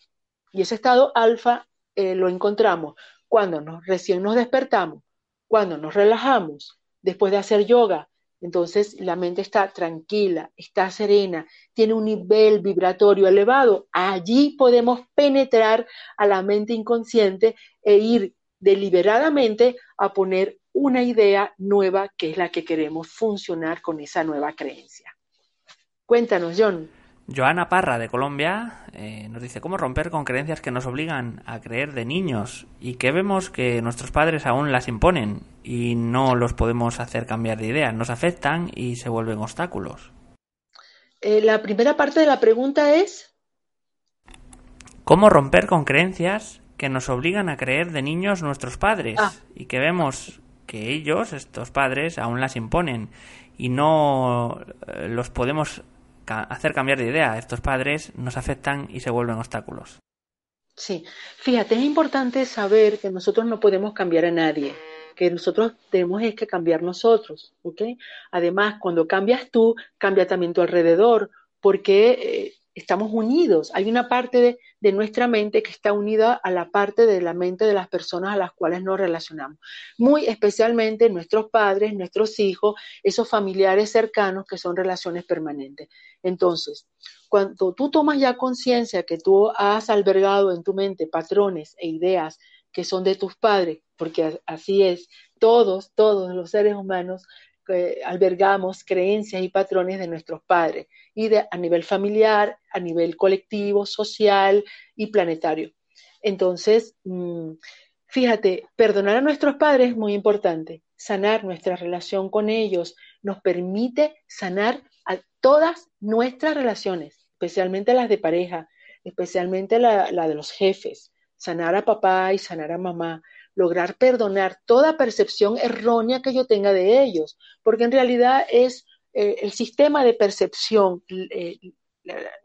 S2: Y ese estado alfa eh, lo encontramos cuando nos, recién nos despertamos, cuando nos relajamos, después de hacer yoga, entonces la mente está tranquila, está serena, tiene un nivel vibratorio elevado. Allí podemos penetrar a la mente inconsciente e ir deliberadamente a poner una idea nueva que es la que queremos funcionar con esa nueva creencia. Cuéntanos, John.
S1: Joana Parra, de Colombia, eh, nos dice cómo romper con creencias que nos obligan a creer de niños y que vemos que nuestros padres aún las imponen y no los podemos hacer cambiar de idea, nos afectan y se vuelven obstáculos.
S2: Eh, la primera parte de la pregunta es...
S1: ¿Cómo romper con creencias que nos obligan a creer de niños nuestros padres ah. y que vemos que ellos, estos padres, aún las imponen y no eh, los podemos hacer cambiar de idea. Estos padres nos afectan y se vuelven obstáculos.
S2: Sí, fíjate, es importante saber que nosotros no podemos cambiar a nadie, que nosotros tenemos es que cambiar nosotros, ¿ok? Además, cuando cambias tú, cambia también tu alrededor, porque eh, estamos unidos. Hay una parte de, nuestra mente que está unida a la parte de la mente de las personas a las cuales nos relacionamos. Muy especialmente nuestros padres, nuestros hijos, esos familiares cercanos que son relaciones permanentes. Entonces, cuando tú tomas ya conciencia que tú has albergado en tu mente patrones e ideas que son de tus padres, porque así es, todos, todos los seres humanos albergamos creencias y patrones de nuestros padres y de, a nivel familiar, a nivel colectivo, social y planetario. Entonces, mm, fíjate, perdonar a nuestros padres es muy importante. Sanar nuestra relación con ellos nos permite sanar a todas nuestras relaciones, especialmente las de pareja, especialmente la, la de los jefes. Sanar a papá y sanar a mamá lograr perdonar toda percepción errónea que yo tenga de ellos, porque en realidad es eh, el sistema de percepción, eh,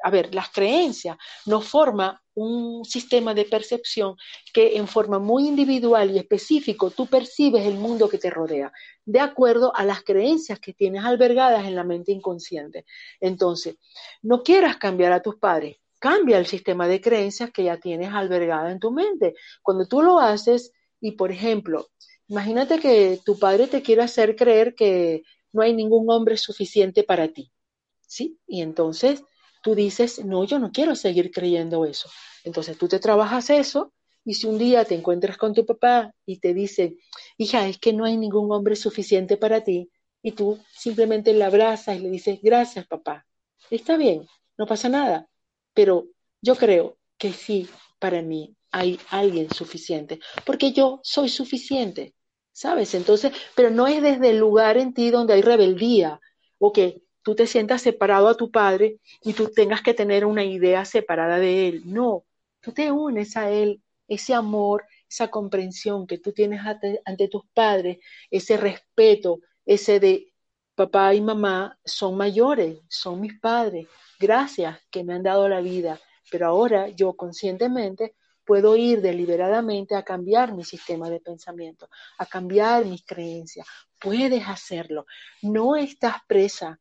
S2: a ver, las creencias nos forma un sistema de percepción que en forma muy individual y específico tú percibes el mundo que te rodea, de acuerdo a las creencias que tienes albergadas en la mente inconsciente. Entonces, no quieras cambiar a tus padres, cambia el sistema de creencias que ya tienes albergada en tu mente. Cuando tú lo haces y, por ejemplo, imagínate que tu padre te quiere hacer creer que no hay ningún hombre suficiente para ti, ¿sí? Y entonces tú dices, no, yo no quiero seguir creyendo eso. Entonces tú te trabajas eso y si un día te encuentras con tu papá y te dice, hija, es que no hay ningún hombre suficiente para ti, y tú simplemente le abrazas y le dices, gracias papá, está bien, no pasa nada, pero yo creo que sí, para mí hay alguien suficiente, porque yo soy suficiente, ¿sabes? Entonces, pero no es desde el lugar en ti donde hay rebeldía, o que tú te sientas separado a tu padre y tú tengas que tener una idea separada de él. No, tú te unes a él, ese amor, esa comprensión que tú tienes ante, tus padres, ese respeto, ese de papá y mamá son mayores, son mis padres, gracias que me han dado la vida, pero ahora yo conscientemente puedo ir deliberadamente a cambiar mi sistema de pensamiento, a cambiar mis creencias. Puedes hacerlo. No estás presa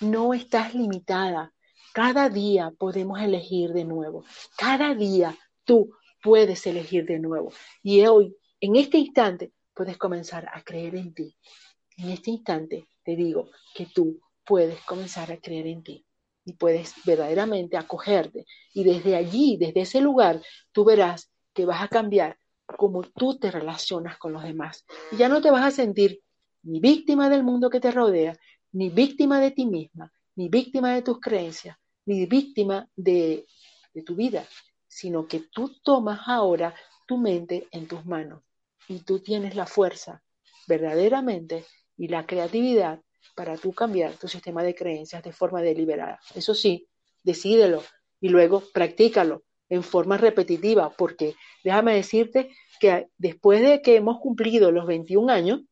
S2: no estás limitada. Cada día podemos elegir de nuevo. Cada día tú puedes elegir de nuevo. Y hoy, en este instante, puedes comenzar a creer en ti. En este instante te digo que tú puedes comenzar a creer en ti y puedes verdaderamente acogerte. Y desde allí, desde ese lugar, tú verás que vas a cambiar cómo tú te relacionas con los demás. Y ya no te vas a sentir ni víctima del mundo que te rodea, ni víctima de ti misma, ni víctima de tus creencias, ni víctima de, tu vida, sino que tú tomas ahora tu mente en tus manos y tú tienes la fuerza verdaderamente y la creatividad para tú cambiar tu sistema de creencias de forma deliberada. Eso sí, decídelo y luego practícalo en forma repetitiva, porque déjame decirte que después de que hemos cumplido los 21 años,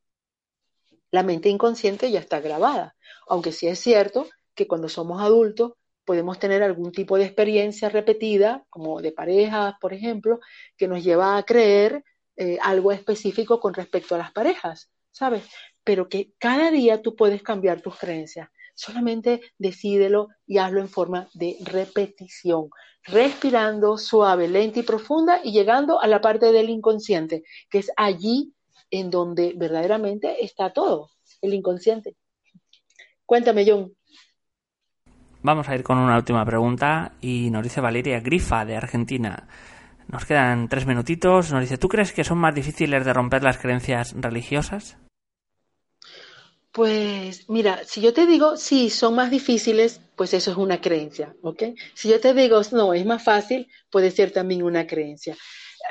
S2: la mente inconsciente ya está grabada. Aunque sí es cierto que cuando somos adultos podemos tener algún tipo de experiencia repetida, como de parejas, por ejemplo, que nos lleva a creer eh, algo específico con respecto a las parejas, ¿sabes? Pero que cada día tú puedes cambiar tus creencias. Solamente decídelo y hazlo en forma de repetición, respirando suave, lenta y profunda y llegando a la parte del inconsciente, que es allí en donde verdaderamente está todo, el inconsciente. Cuéntame, John.
S1: Vamos a ir con una última pregunta y nos dice Valeria Grifa de Argentina. Nos quedan tres minutitos. Nos dice, ¿tú crees que son más difíciles de romper las creencias religiosas?
S2: Pues mira, si yo te digo, sí, son más difíciles, pues eso es una creencia, ¿ok? Si yo te digo, no, es más fácil, puede ser también una creencia.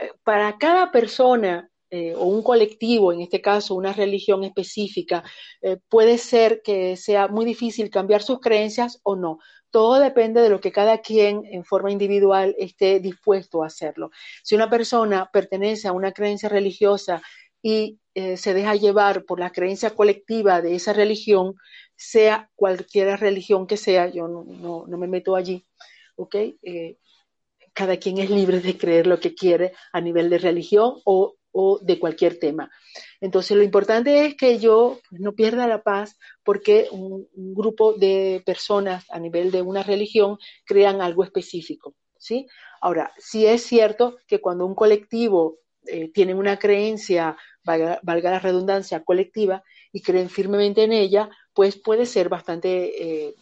S2: Eh, para cada persona eh, o un colectivo, en este caso una religión específica, eh, puede ser que sea muy difícil cambiar sus creencias o no. Todo depende de lo que cada quien en forma individual esté dispuesto a hacerlo. Si una persona pertenece a una creencia religiosa y eh, se deja llevar por la creencia colectiva de esa religión, sea cualquier religión que sea, yo no, me meto allí, ¿ok? cada quien es libre de creer lo que quiere a nivel de religión o o de cualquier tema. Entonces, lo importante es que yo no pierda la paz porque un, grupo de personas a nivel de una religión crean algo específico. ¿sí? Ahora, sí es cierto que cuando un colectivo eh, tiene una creencia, valga, la redundancia, colectiva, y creen firmemente en ella, pues puede ser bastante, eh,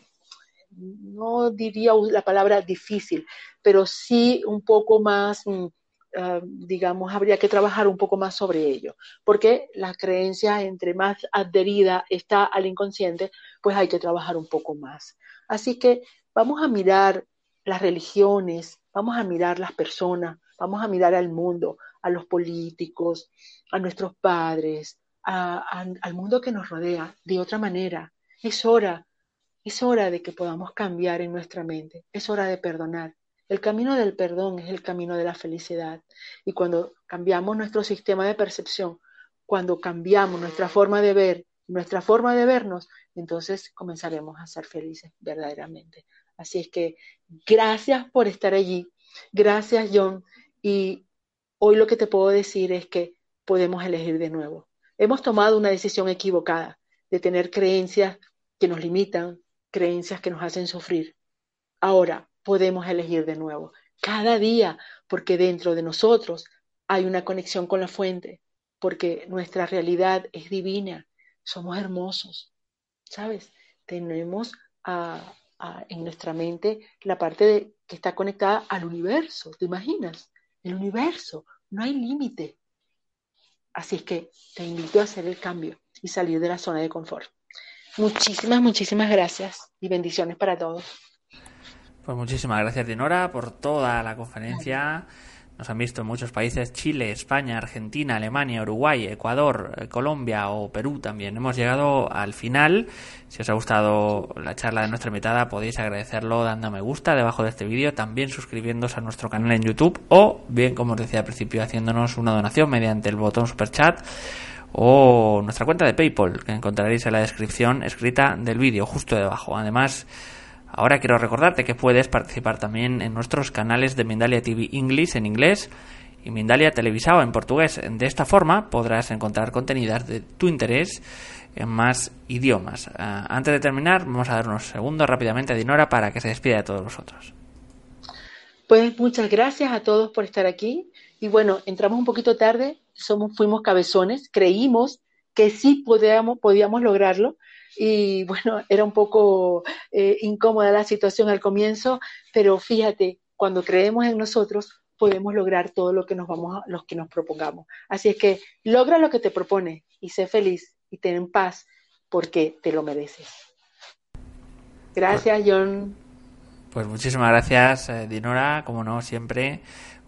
S2: no diría la palabra difícil, pero sí un poco más... Mm, Ah, digamos, habría que trabajar un poco más sobre ello, porque la creencia, entre más adherida está al inconsciente, pues hay que trabajar un poco más. Así que vamos a mirar las religiones, vamos a mirar las personas, vamos a mirar al mundo, a los políticos, a nuestros padres, al mundo que nos rodea de otra manera. Es hora, es hora de que podamos cambiar en nuestra mente, es hora de perdonar, el camino del perdón es el camino de la felicidad. Y cuando cambiamos nuestro sistema de percepción, cuando cambiamos nuestra forma de ver, nuestra forma de vernos, entonces comenzaremos a ser felices verdaderamente. Así es que gracias por estar allí. Gracias, John. Y hoy lo que te puedo decir es que podemos elegir de nuevo. Hemos tomado una decisión equivocada de tener creencias que nos limitan, creencias que nos hacen sufrir. Ahora podemos elegir de nuevo, cada día, porque dentro de nosotros hay una conexión con la fuente, porque nuestra realidad es divina, somos hermosos, ¿sabes? Tenemos en nuestra mente la parte que está conectada al universo, ¿te imaginas? El universo, no hay límite. Así es que te invito a hacer el cambio y salir de la zona de confort. Muchísimas, muchísimas gracias y bendiciones para todos.
S1: Pues muchísimas gracias, Dinora, por toda la conferencia. Nos han visto en muchos países, Chile, España, Argentina, Alemania, Uruguay, Ecuador, eh, Colombia o Perú también. Hemos llegado al final. Si os ha gustado la charla de nuestra invitada, podéis agradecerlo dando me gusta debajo de este vídeo, también suscribiéndose a nuestro canal en YouTube o bien, como os decía al principio, haciéndonos una donación mediante el botón super chat o nuestra cuenta de PayPal, que encontraréis en la descripción escrita del vídeo, justo debajo. Además, ahora quiero recordarte que puedes participar también en nuestros canales de Mindalia TV English en inglés y Mindalia Televisado en portugués. De esta forma podrás encontrar contenidos de tu interés en más idiomas. Ah, antes de terminar, vamos a dar unos segundos rápidamente a Dinora para que se despida de todos vosotros.
S2: Pues muchas gracias a todos por estar aquí. Y bueno, entramos un poquito tarde, somos, fuimos cabezones, creímos que sí podíamos lograrlo. Y bueno, era un poco eh, incómoda la situación al comienzo, pero fíjate, cuando creemos en nosotros, podemos lograr todo lo que nos vamos a, lo que nos propongamos. Así es que logra lo que te propones y sé feliz y ten paz porque te lo mereces. Gracias, John.
S1: Pues muchísimas gracias, eh, Dinora, como no, siempre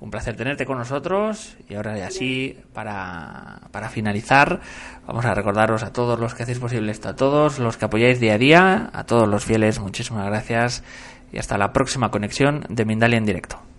S1: un placer tenerte con nosotros. Y ahora, y así, para, para finalizar, vamos a recordaros a todos los que hacéis posible esto, a todos los que apoyáis día a día, a todos los fieles, muchísimas gracias y hasta la próxima conexión de Mindalia en directo.